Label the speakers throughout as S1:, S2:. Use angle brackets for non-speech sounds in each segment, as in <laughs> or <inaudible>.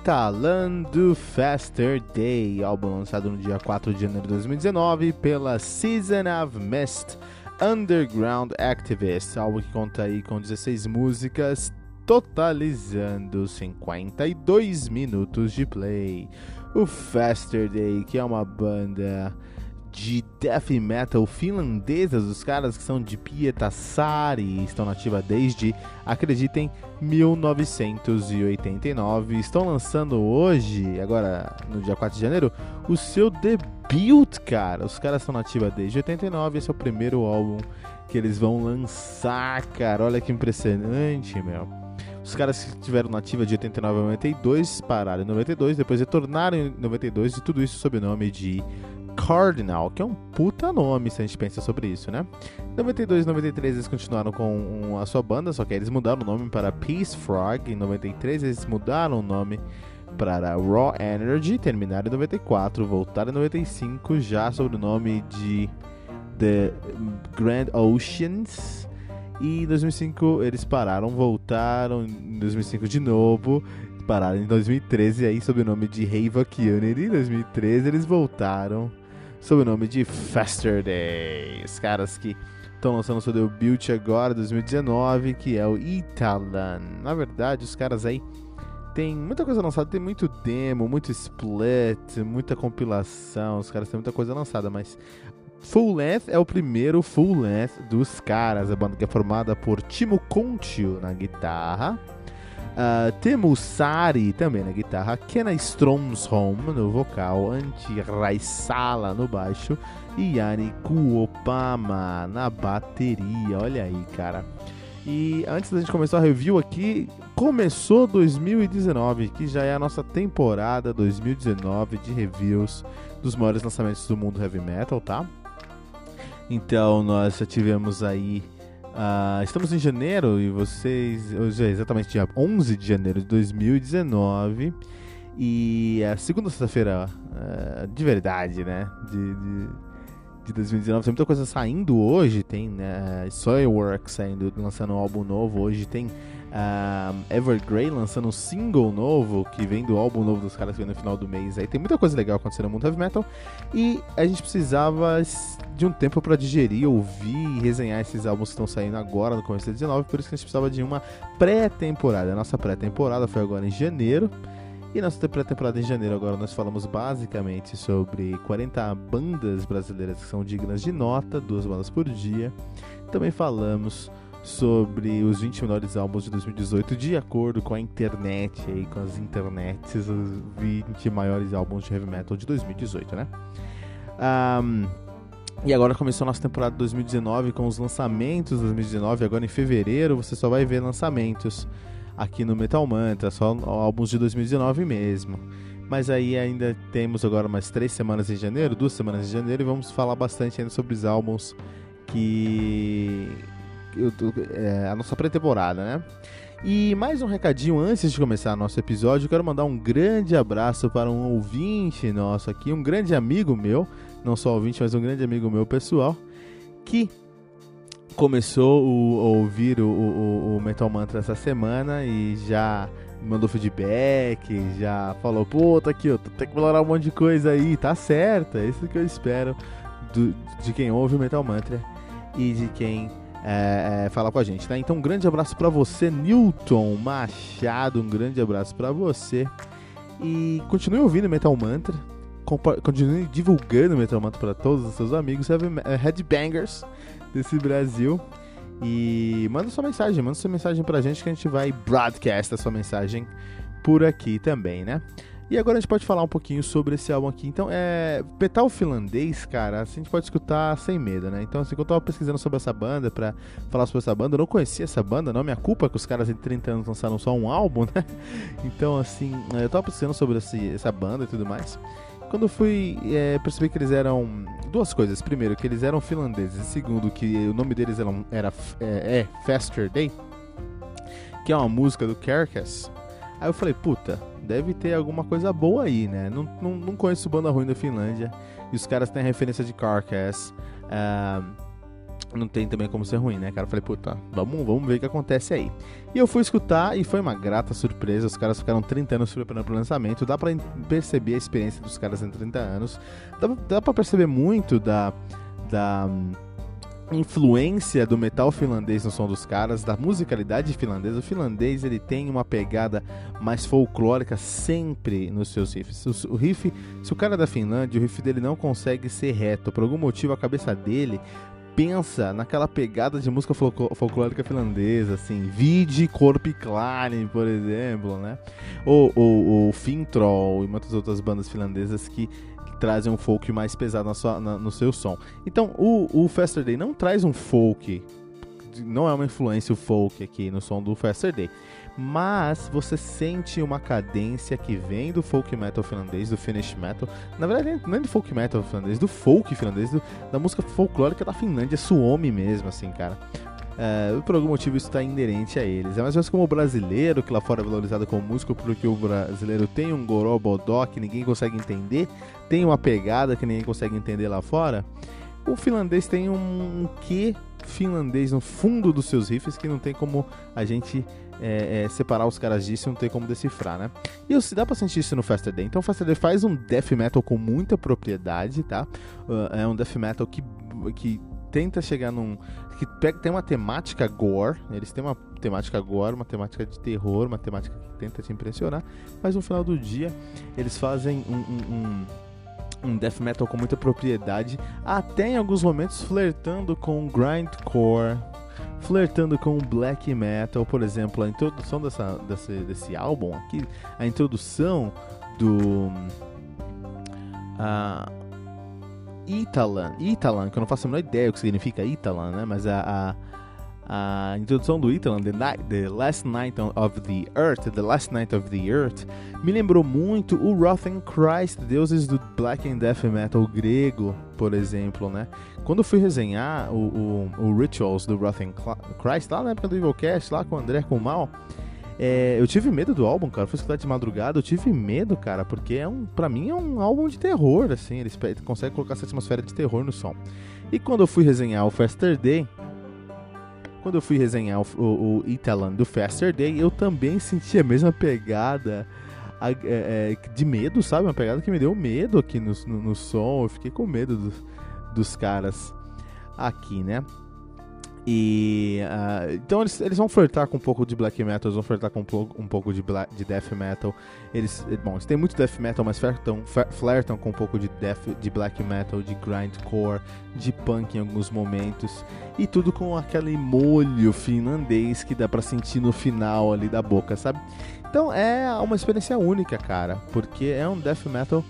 S1: Italando Faster Day, álbum lançado no dia 4 de janeiro de 2019 pela Season of Mist Underground Activist, álbum que conta aí com 16 músicas, totalizando 52 minutos de play. O Faster Day, que é uma banda de death metal finlandesas, os caras que são de Pietasari e estão nativa desde, acreditem, 1989. Estão lançando hoje, agora no dia 4 de janeiro, o seu debut, cara. Os caras estão nativa desde 89, esse é o primeiro álbum que eles vão lançar, cara. Olha que impressionante, meu. Os caras que tiveram nativa de 89 a 92 pararam em 92, depois retornaram em 92 e tudo isso sob o nome de Cardinal, que é um puta nome se a gente pensa sobre isso, né? Em 92 e 93 eles continuaram com a sua banda, só que eles mudaram o nome para Peace Frog. Em 93 eles mudaram o nome para Raw Energy, terminaram em 94, voltaram em 95 já sob o nome de The Grand Oceans. E em 2005 eles pararam, voltaram em 2005 de novo, pararam em 2013 aí sob o nome de Havoc Unity. Em 2013 eles voltaram sob o nome de Faster Day. Os caras que estão lançando seu debut agora, 2019, que é o Italan. Na verdade, os caras aí tem muita coisa lançada, tem muito demo, muito split, muita compilação, os caras têm muita coisa lançada, mas Full Length é o primeiro Full Length dos caras, a banda que é formada por Timo Contio na guitarra, Uh, temos Sari também na guitarra, Kenna Stromsholm no vocal, Antti Raisala no baixo e Yanni Kuopama na bateria. Olha aí, cara. E antes da gente começar a review aqui, começou 2019, que já é a nossa temporada 2019 de reviews dos maiores lançamentos do mundo heavy metal, tá? Então nós já tivemos aí Uh, estamos em janeiro e vocês. Hoje é exatamente dia 11 de janeiro de 2019. E a segunda sexta-feira uh, de verdade, né? De, de, de, 2019. Tem muita coisa saindo hoje. Tem né, Soilworks saindo, lançando um álbum novo. Hoje tem uh, Evergrey lançando um single novo que vem do álbum novo dos caras que vem no final do mês. Aí tem muita coisa legal acontecendo no mundo heavy metal e a gente precisava de um tempo para digerir, ouvir e resenhar esses álbuns que estão saindo agora no começo de 19, por isso que a gente precisava de uma pré-temporada. A nossa pré-temporada foi agora em janeiro. E nossa pré-temporada em janeiro agora nós falamos basicamente sobre 40 bandas brasileiras que são dignas de nota, duas bandas por dia. Também falamos sobre os 20 melhores álbuns de 2018 de acordo com a internet aí, com as internets, os 20 maiores álbuns de heavy metal de 2018, né? Um, e agora começou a nossa temporada 2019 com os lançamentos de 2019. Agora em fevereiro você só vai ver lançamentos. aqui no Metal Mantra, só álbuns de 2019 mesmo. Mas aí ainda temos agora mais três semanas em janeiro, duas semanas em janeiro, e vamos falar bastante ainda sobre os álbuns que. É, a nossa pré-temporada, né? E mais um recadinho antes de começar nosso episódio, quero mandar um grande abraço para um ouvinte nosso aqui, um grande amigo meu, não só ouvinte, mas um grande amigo meu pessoal, que começou a ouvir o, o, o Metal Mantra essa semana e já mandou feedback, já falou, pô, tá aqui, ó, tem que melhorar um monte de coisa aí, tá certo, é isso que eu espero do, de quem ouve o Metal Mantra e de quem é, é, fala com a gente, tá? Então um grande abraço para você, Newton Machado, um grande abraço para você. E continue ouvindo Metal Mantra, continue divulgando Metal Mantra para todos os seus amigos, headbangers desse Brasil. E manda sua mensagem, manda sua mensagem pra gente que a gente vai broadcast a sua mensagem por aqui também, né? E agora a gente pode falar um pouquinho sobre esse álbum aqui. Então, é. Petal finlandês, cara, assim, a gente pode escutar sem medo, né? Então, assim, quando eu tava pesquisando sobre essa banda, pra falar sobre essa banda, eu não conhecia essa banda, não. Minha culpa é que os caras em 30 anos lançaram só um álbum, <laughs> né? Então, assim, eu tava pesquisando sobre esse, essa banda e tudo mais. Quando eu fui é, perceber que eles eram duas coisas. Primeiro, que eles eram finlandeses. Segundo, que o nome deles era, era é, é Faster Day, que é uma música do Carcass. Aí eu falei, puta, deve ter alguma coisa boa aí, né? Não, não, não conheço banda ruim da Finlândia. E os caras têm referência de Carcass. Uh, não tem também como ser ruim, né, cara? Eu falei, puta, vamos, vamos ver o que acontece aí. E eu fui escutar e foi uma grata surpresa. Os caras ficaram 30 anos preparando pro lançamento. Dá pra perceber a experiência dos caras em 30 anos. Dá, dá pra perceber muito da. da influência do metal finlandês no som dos caras, da musicalidade finlandesa. O finlandês ele tem uma pegada mais folclórica sempre nos seus riffs. O, o riff, se o cara é da Finlândia, o riff dele não consegue ser reto. Por algum motivo, a cabeça dele pensa naquela pegada de música folclórica finlandesa, assim, Vide Korpiklani, por exemplo, né? Ou, ou, Fintroll e muitas outras bandas finlandesas que trazem um folk mais pesado na sua, na, no seu som. Então, o, o Faster Day não traz um folk, não é uma influência o folk aqui no som do Faster Day mas você sente uma cadência que vem do folk metal finlandês, do Finnish metal. Na verdade, não é do folk metal finlandês, do folk finlandês, do, da música folclórica da Finlândia, Suomi mesmo, assim, cara. É, por algum motivo isso está inerente a eles. É mais ou menos como o brasileiro, que lá fora é valorizado como músico, porque o brasileiro tem um gorobodó que ninguém consegue entender, tem uma pegada que ninguém consegue entender lá fora. O finlandês tem um quê finlandês no fundo dos seus riffs que não tem como a gente é, é, separar os caras disso não tem como decifrar, né? E se dá pra sentir isso no Faster Day. Então o Faster Day faz um death metal com muita propriedade, tá? Uh, é um death metal que, que tenta chegar num. que pega, tem uma temática gore, eles têm uma temática gore, uma temática de terror, uma temática que tenta te impressionar, mas no final do dia eles fazem um, um, um um death metal com muita propriedade, até em alguns momentos flertando com grindcore, flertando com black metal, por exemplo, a introdução dessa, desse, desse álbum aqui, a introdução do uh, Italan, Italan, que eu não faço a menor ideia o que significa Italan, né? Mas a, a a introdução do Italan, the, Night, the Last Night of the Earth, The Last Night of the Earth, me lembrou muito o Rothen Christ, deuses do Black and Death Metal grego, por exemplo, né? Quando eu fui resenhar o, o, o Rituals do Rothen Christ, lá na época do Evilcast, lá com o André com o Mal, é, eu tive medo do álbum, cara. Fui escutar de madrugada, eu tive medo, cara, porque é um, pra mim é um álbum de terror, assim. Eles conseguem colocar essa atmosfera de terror no som. E quando eu fui resenhar o Faster Day, quando eu fui resenhar o, o, o Italan do Faster Day, eu também senti a mesma pegada a, é, é, de medo, sabe? Uma pegada que me deu medo aqui no, no, no som. Eu fiquei com medo do, dos caras aqui, né? E uh, então eles, eles vão flertar com um pouco de black metal, eles vão flertar com um pouco, um pouco de, black, de death metal. Eles, bom, eles têm muito death metal, mas flertam, flertam com um pouco de death, de black metal, de grindcore, de punk em alguns momentos e tudo com aquele molho finlandês que dá para sentir no final ali da boca, sabe? Então é uma experiência única, cara, porque é um death metal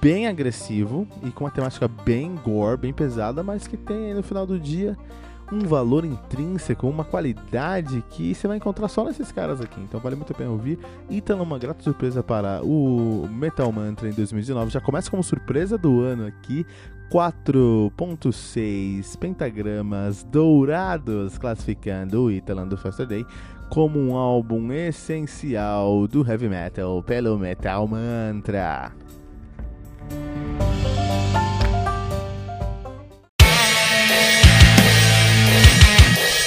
S1: bem agressivo e com uma temática bem gore, bem pesada, mas que tem no final do dia um valor intrínseco, uma qualidade que você vai encontrar só nesses caras aqui. Então vale muito a pena ouvir. Ítalo, uma grata surpresa para o Metal Mantra em 2019. Já começa como surpresa do ano aqui. 4.6 pentagramas dourados, classificando o Italan do Faster Day como um álbum essencial do heavy metal pelo Metal Mantra.